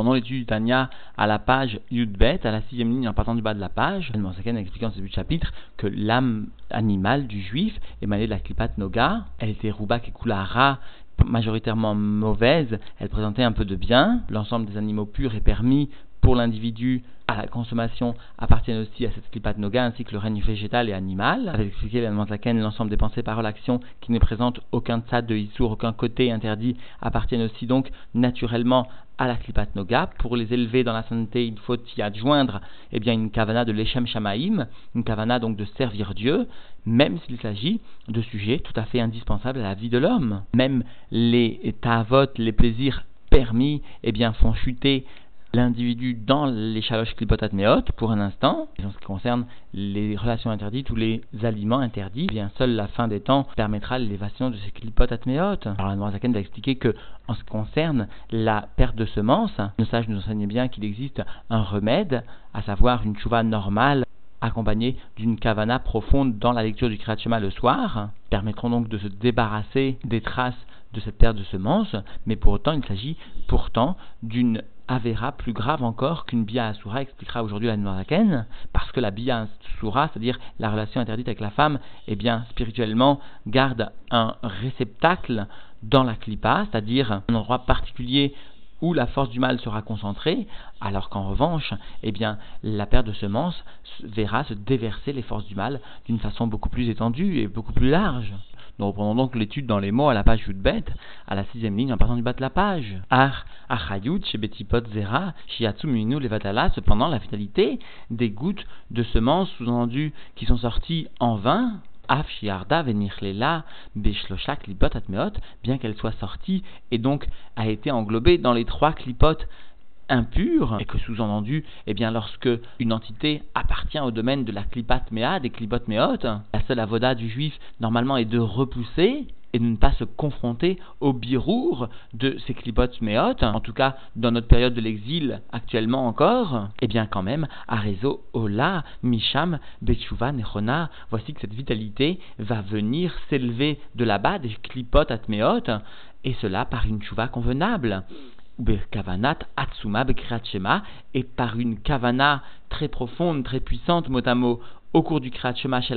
Reprenons l'étude du Tanya à la page Yudbet, à la sixième ligne en partant du bas de la page. El Morsaken expliquant dans ce chapitre que l'âme animale du juif émanée de la Klipat Noga, elle était Rouba Kekulara, majoritairement mauvaise, elle présentait un peu de bien. L'ensemble des animaux purs est permis pour l'individu à la consommation appartiennent aussi à cette klipat noga ainsi que le règne végétal et animal. Avec expliqué l'ensemble des pensées, paroles, actions qui ne présentent aucun tzad de issour, aucun côté interdit appartiennent aussi donc naturellement à la klipat noga. Pour les élever dans la sainteté, il faut y adjoindre eh bien, une kavana de l'Echem Shamaim, une kavana donc de servir Dieu, même s'il s'agit de sujets tout à fait indispensables à la vie de l'homme. Même les tavot, les plaisirs permis, eh bien, font chuter l'individu dans les chaloches klipotat meot pour un instant, en ce qui concerne les relations interdites ou les aliments interdits, eh bien seule la fin des temps permettra l'élévation de ces klipotat meot. Alors la Noirzaken va expliquer que en ce qui concerne la perte de semences, nos sages nous enseignent bien qu'il existe un remède, à savoir une chouva normale accompagnée d'une kavana profonde dans la lecture du Kriyat le soir, permettront donc de se débarrasser des traces de cette perte de semences, mais pour autant il s'agit pourtant d'une Avera plus grave encore qu'une Bia Asura, expliquera aujourd'hui la Noiraken, parce que la Bia Asura, c'est-à-dire la relation interdite avec la femme, eh bien, spirituellement, garde un réceptacle dans la clipa, c'est-à-dire un endroit particulier où la force du mal sera concentrée, alors qu'en revanche, eh bien, la paire de semences verra se déverser les forces du mal d'une façon beaucoup plus étendue et beaucoup plus large. Nous reprenons donc l'étude dans les mots à la page Yudbet, à la sixième ligne en partant du bas de la page. Ar, achayut, shebetipot zera, shiatsu minu levatala, cependant la finalité des gouttes de semences sous-entendues qui sont sorties en vain, Af shiarda venirlela beshlosha klipot atmeot, bien qu'elle soit sortie et donc a été englobée dans les trois clipotes impur, et que sous-entendu, eh bien, lorsque une entité appartient au domaine de la klipat mea, des klipot meot, la seule avoda du juif, normalement, est de repousser et de ne pas se confronter au birour de ces klipot meot, en tout cas dans notre période de l'exil actuellement encore, eh bien quand même, Arezo, Ola, Misham, Betchuva, Nechona, voici que cette vitalité va venir s'élever de là-bas des klipot atmeot, et cela par une chouva convenable et par une kavana très profonde, très puissante, mot à mot, au cours du Kriyat Shema chez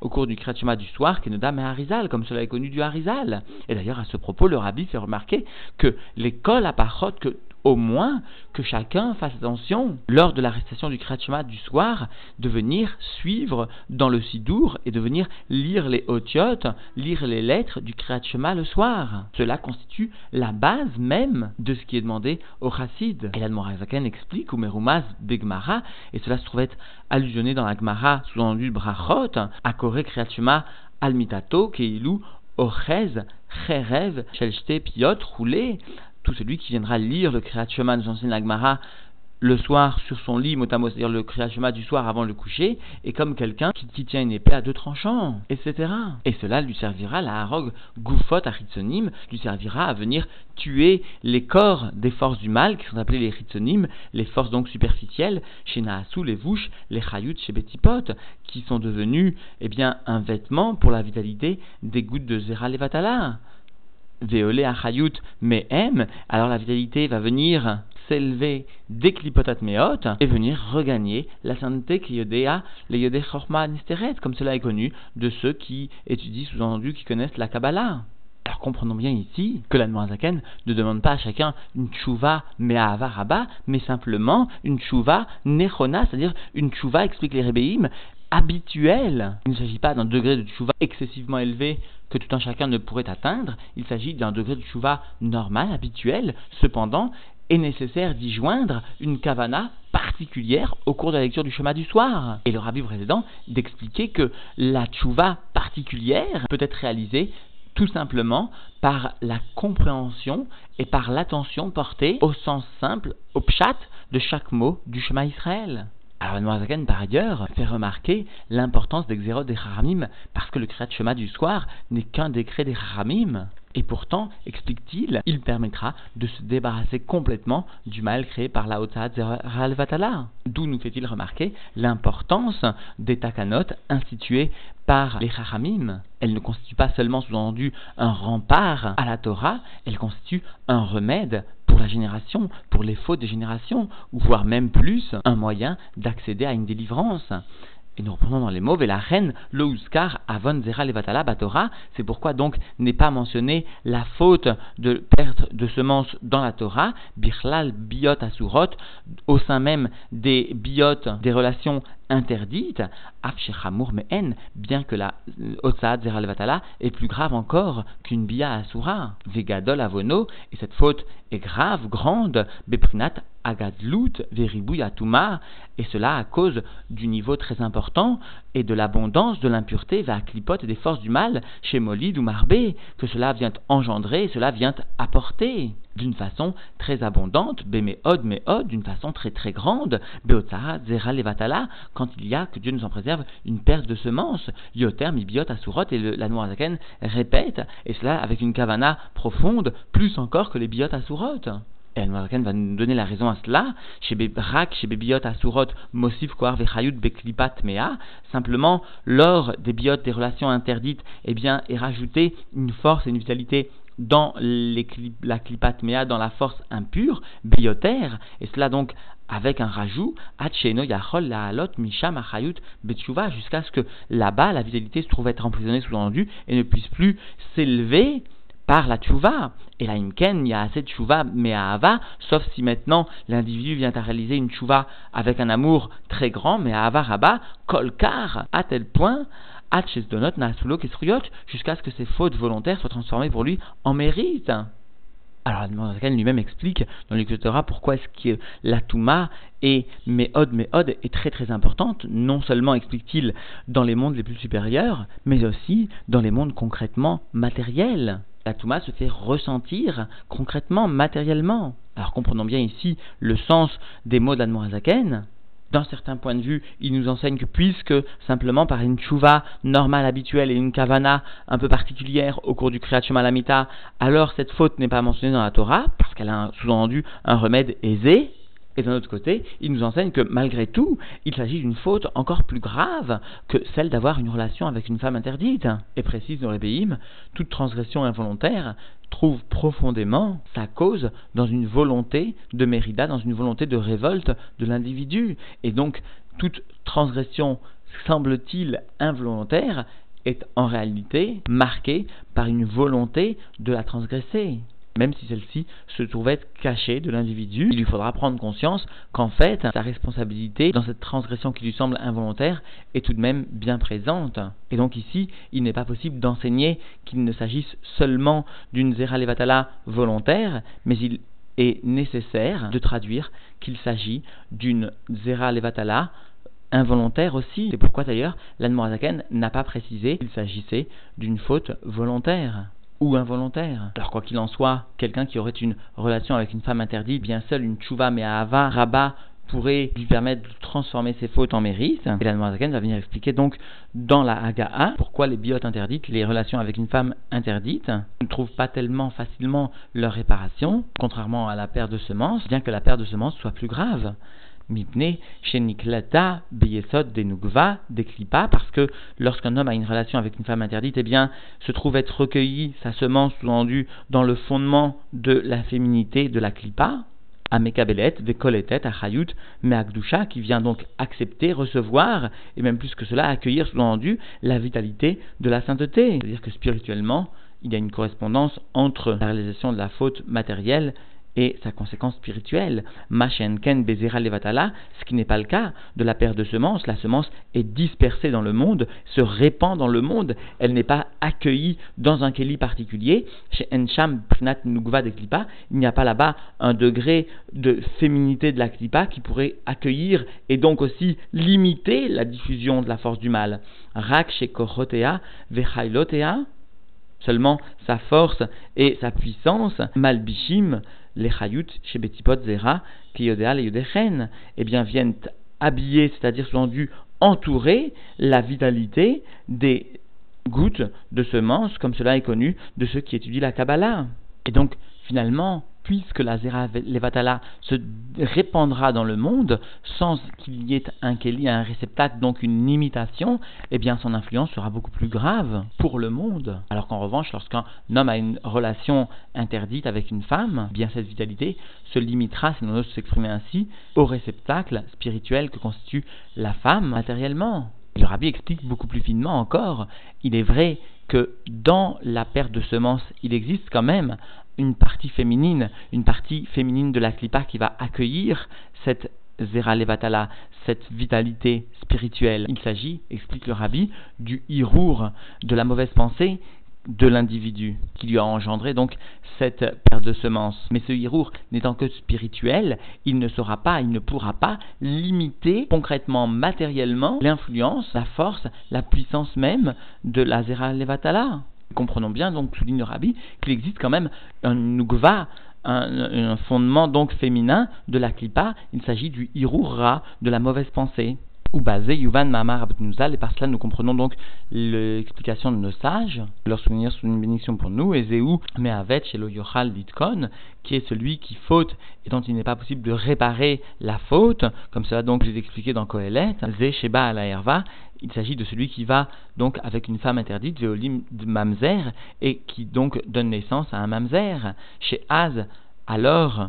au cours du Kriyat du soir, Kenodam et Harizal, comme cela est connu du Harizal. Et d'ailleurs, à ce propos, le rabbi fait remarquer que l'école à Parot, que au moins que chacun fasse attention, lors de l'arrestation du Kriyat du soir, de venir suivre dans le Sidour et de venir lire les Otiotes, lire les lettres du Kriyat le soir. Cela constitue la base même de ce qui est demandé au Chassid. Et l'Admorazaken explique, ou Merumaz Begmara, et cela se trouve être allusionné dans la Gemara sous-entendu Brachot, à Koré Kriyat Almitato, Keilou, Ochez, Cherev, Shelchte, Piot, roulé, celui qui viendra lire le Kriyat Shema, nous enseigne l'Agmara, le soir sur son lit, motamo, c'est-à-dire le Kriyat Shema du soir avant le coucher, est comme quelqu'un qui, tient une épée à deux tranchants, etc. Et cela lui servira, la harog goufot Ritzonim, lui servira à venir tuer les corps des forces du mal, qui sont appelées les Ritzonim, les forces donc superficielles, chez Naasu, les Vouches, les Chayut, chez Betipot, qui sont devenus, eh bien, un vêtement pour la vitalité des gouttes de Zera Levatala. Veolé Achayut Mehem, alors la vitalité va venir s'élever des klipotat meot et venir regagner la sainteté qui yodea les yodé chorma nisteret, comme cela est connu de ceux qui étudient sous-entendu, qui connaissent la Kabbalah. Alors comprenons bien ici que la Zaken ne demande pas à chacun une tchouva me'avaraba, mais simplement une tchouva nechona, c'est-à-dire une tchouva, explique les rébéim, habituelle. Il ne s'agit pas d'un degré de tchouva excessivement élevé que tout un chacun ne pourrait atteindre, il s'agit d'un degré de chouva normal, habituel, cependant, est nécessaire d'y joindre une kavana particulière au cours de la lecture du chemin du soir. Et le rabbi précédent d'expliquer que la tchouva particulière peut être réalisée tout simplement par la compréhension et par l'attention portée au sens simple, au pshat de chaque mot du chemin Israël. Alors Noazaken, par ailleurs, fait remarquer l'importance des xérotes des Haramim, parce que le Kriyat Shema du soir n'est qu'un décret des Haramim. Et pourtant, explique-t-il, il permettra de se débarrasser complètement du mal créé par la Hotzat Vatala. D'où nous fait-il remarquer l'importance des takanot instituées par les Haramim. Elle ne constitue pas seulement sous-entendu un rempart à la Torah, elle constitue un remède la génération, pour les fautes des générations, ou voire même plus, un moyen d'accéder à une délivrance. Et nous reprenons dans les mots, la reine, le Uskar, Avon Zera Levatala Batora. C'est pourquoi donc n'est pas mentionné la faute de perte de semences dans la Torah, Birlal Biot Asurot, au sein même des biotes, des relations interdites, Afshechamour Mehen, bien que la Otsaad Zera Levatala est plus grave encore qu'une Bia Asura, Vegadol Avono, et cette faute est grave, grande, Beprinat Agadlut Veribouy Atuma, et cela à cause du niveau très important et de l'abondance de l'impureté va clipote des forces du mal chez Molid ou Marbé, que cela vient engendrer, cela vient apporter d'une façon très abondante, Béméod, Méod, d'une façon très très grande, Beotara, Zera, Levatala, quand il y a, que Dieu nous en préserve, une perte de semences, Yoter, Mibiot, Asurot, et le, la Noirzaken répète, et cela avec une kavana profonde, plus encore que les Biot Asurot. Et al va nous donner la raison à cela. Chez chez Mosif Koar Vechayut Beklipat Mea. Simplement, lors des Biot, des relations interdites, eh bien, est rajouté une force et une vitalité dans la klipat mea, dans la force impure, biotaire, et cela donc avec un rajout, Yachol Misham jusqu'à ce que là-bas la vitalité se trouve être emprisonnée sous-entendu et ne puisse plus s'élever par la tchouva. Et là, imken, il y a assez de tchouva, mais à Ava, sauf si maintenant l'individu vient à réaliser une tchouva avec un amour très grand, mais à Ava Rabba, kolkar, à tel point, donot jusqu'à ce que ses fautes volontaires soient transformées pour lui en mérite. Alors, Admorazakan lui-même explique dans l'Écriture pourquoi est-ce que la Touma et Méhod, Méhod est très très importante, non seulement explique-t-il dans les mondes les plus supérieurs, mais aussi dans les mondes concrètement matériels la Touma se fait ressentir concrètement, matériellement. Alors comprenons bien ici le sens des mots d'Admorazaken. D'un certain point de vue, il nous enseigne que puisque simplement par une chouva normale, habituelle et une kavana un peu particulière au cours du Kriyat Malamita, alors cette faute n'est pas mentionnée dans la Torah, parce qu'elle a sous-entendu un remède aisé, et d'un autre côté, il nous enseigne que malgré tout, il s'agit d'une faute encore plus grave que celle d'avoir une relation avec une femme interdite. Et précise dans les toute transgression involontaire trouve profondément sa cause dans une volonté de mérida, dans une volonté de révolte de l'individu. Et donc, toute transgression, semble-t-il, involontaire, est en réalité marquée par une volonté de la transgresser même si celle-ci se trouvait cachée de l'individu, il lui faudra prendre conscience qu'en fait, sa responsabilité dans cette transgression qui lui semble involontaire est tout de même bien présente. Et donc ici, il n'est pas possible d'enseigner qu'il ne s'agisse seulement d'une Zera Levatala volontaire, mais il est nécessaire de traduire qu'il s'agit d'une Zera Levatala involontaire aussi. C'est pourquoi d'ailleurs l'Anmorazaken n'a pas précisé qu'il s'agissait d'une faute volontaire ou involontaire. Alors quoi qu'il en soit, quelqu'un qui aurait une relation avec une femme interdite, bien seul une tchouva mais à Ava, Rabat, pourrait lui permettre de transformer ses fautes en mérite. Et la Noirzaken va venir expliquer donc dans la Hagaa pourquoi les biotes interdites, les relations avec une femme interdite, ne trouvent pas tellement facilement leur réparation, contrairement à la paire de semences, bien que la paire de semences soit plus grave. Mipne, Sheniklata, Beyesod, Denugva, Deklipa, parce que lorsqu'un homme a une relation avec une femme interdite, eh bien, se trouve être recueilli sa semence sous-endue dans le fondement de la féminité de la Klipa, Amekabelet, Vekoletet, Achayut, Meakdusha, qui vient donc accepter, recevoir, et même plus que cela, accueillir sous-entendu la vitalité de la sainteté. C'est-à-dire que spirituellement, il y a une correspondance entre la réalisation de la faute matérielle et sa conséquence spirituelle. Machenken bezera levatala, ce qui n'est pas le cas de la paire de semences. La semence est dispersée dans le monde, se répand dans le monde. Elle n'est pas accueillie dans un keli particulier. Chez Prinat de Klipa, il n'y a pas là-bas un degré de féminité de la Klipa qui pourrait accueillir et donc aussi limiter la diffusion de la force du mal. Rak chez Korotea, Vechailotea, seulement sa force et sa puissance, Malbishim, les chayut chez Betipot Zera, Kiyodea les Yudechen, eh bien viennent habiller, c'est-à-dire sous-entendu entourer la vitalité des gouttes de semences, comme cela est connu de ceux qui étudient la Kabbalah. Et donc, finalement, puisque la Zera Levatala se répandra dans le monde sans qu'il y ait un Keli, un réceptacle, donc une imitation, eh bien son influence sera beaucoup plus grave pour le monde. Alors qu'en revanche, lorsqu'un homme a une relation interdite avec une femme, eh bien cette vitalité se limitera, si l'on ose s'exprimer ainsi, au réceptacle spirituel que constitue la femme matériellement. Le rabbi explique beaucoup plus finement encore, il est vrai que dans la perte de semences, il existe quand même une partie féminine, une partie féminine de la clipa qui va accueillir cette Zera Levatala, cette vitalité spirituelle. Il s'agit, explique le rabbi, du hirour, de la mauvaise pensée de l'individu qui lui a engendré donc cette perte de semences. Mais ce hirour n'étant que spirituel, il ne saura pas, il ne pourra pas limiter concrètement, matériellement, l'influence, la force, la puissance même de la Zera Levatala. Comprenons bien, donc, souligne rabbi, qu'il existe quand même un nugva, un, fondement donc féminin de la klipa. Il s'agit du hirura, de la mauvaise pensée. Ou basé Yuvan Mamar et par cela nous comprenons donc l'explication de nos sages, leur souvenir sous une bénédiction pour nous, et Zéou Mehavet Shelo Yochal Litkon, qui est celui qui faute et dont il n'est pas possible de réparer la faute, comme cela donc je expliqué dans Kohelet, Zé Sheba Ala il s'agit de celui qui va donc avec une femme interdite, Veolim de Mamzer, et qui donc donne naissance à un Mamzer. Chez Az, alors,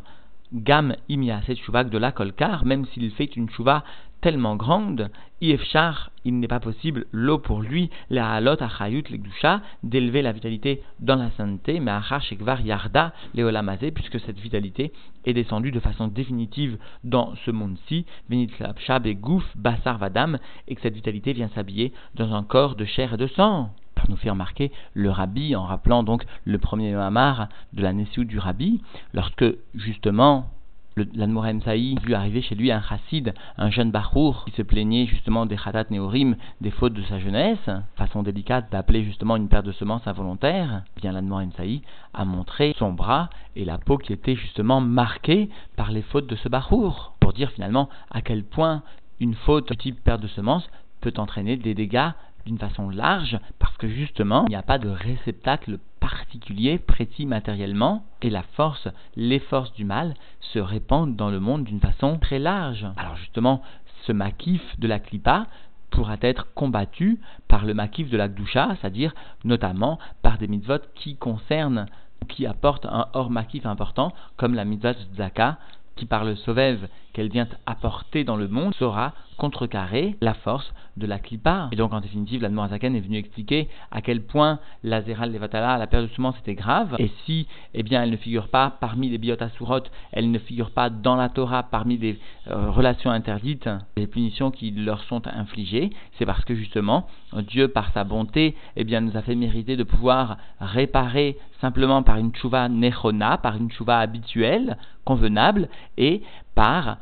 Gam imia cette chouva de la kolkar, même s'il fait une chouva tellement grande, Ifchar, il n'est pas possible, l'eau pour lui, la halot achayut legdusha, d'élever la vitalité dans la sainteté, mais achar shekvar yarda leolamazé, puisque cette vitalité est descendue de façon définitive dans ce monde-ci, venit shab et gouf, basar vadam, et que cette vitalité vient s'habiller dans un corps de chair et de sang. Nous fait remarquer le rabbi en rappelant donc le premier mamar de la Nessiout du rabbi, lorsque justement l'Anmorem Saï vu arriver chez lui un chassid, un jeune bachour, qui se plaignait justement des khatat néorim, des fautes de sa jeunesse, façon délicate d'appeler justement une paire de semences involontaire, eh bien l'Anmorem Saï a montré son bras et la peau qui était justement marquée par les fautes de ce bachour, pour dire finalement à quel point une faute type paire de semences peut entraîner des dégâts d'une façon large, parce que justement, il n'y a pas de réceptacle particulier, précis matériellement, et la force, les forces du mal se répandent dans le monde d'une façon très large. Alors justement, ce maquif de la clipa pourra être combattu par le maquif de la gdusha, c'est-à-dire notamment par des mitzvot qui concernent, qui apportent un hors maquif important, comme la mitzvah Zaka, qui par le sauvève qu'elle vient apporter dans le monde saura contrecarrer la force de la clipa. Et donc en définitive, la Azaken est venue expliquer à quel point la Zeral Levatala, la perte de semences, était grave. Et si, eh bien, elle ne figure pas parmi les biotasurotes, elle ne figure pas dans la Torah parmi les euh, relations interdites, les punitions qui leur sont infligées, c'est parce que justement, Dieu, par sa bonté, eh bien, nous a fait mériter de pouvoir réparer simplement par une chouva nechona, par une chouva habituelle, convenable, et par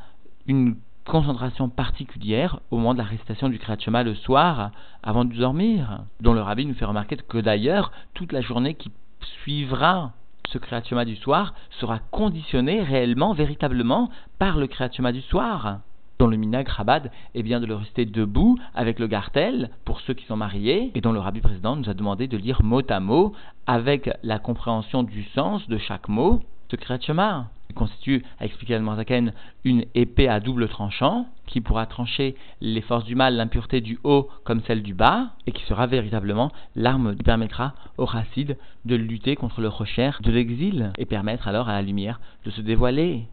une concentration particulière au moment de la récitation du Kriyat le soir avant de dormir, dont le rabbi nous fait remarquer que d'ailleurs toute la journée qui suivra ce Kriyat du soir sera conditionnée réellement, véritablement par le Kriyat du soir. Dont le minag Rabad est bien de le rester debout avec le gartel pour ceux qui sont mariés, et dont le rabbi président nous a demandé de lire mot à mot avec la compréhension du sens de chaque mot ce Kriyat constitue, a expliqué Zaken, une épée à double tranchant qui pourra trancher les forces du mal, l'impureté du haut comme celle du bas, et qui sera véritablement l'arme qui permettra au chassid de lutter contre le rocher de l'exil et permettre alors à la lumière de se dévoiler.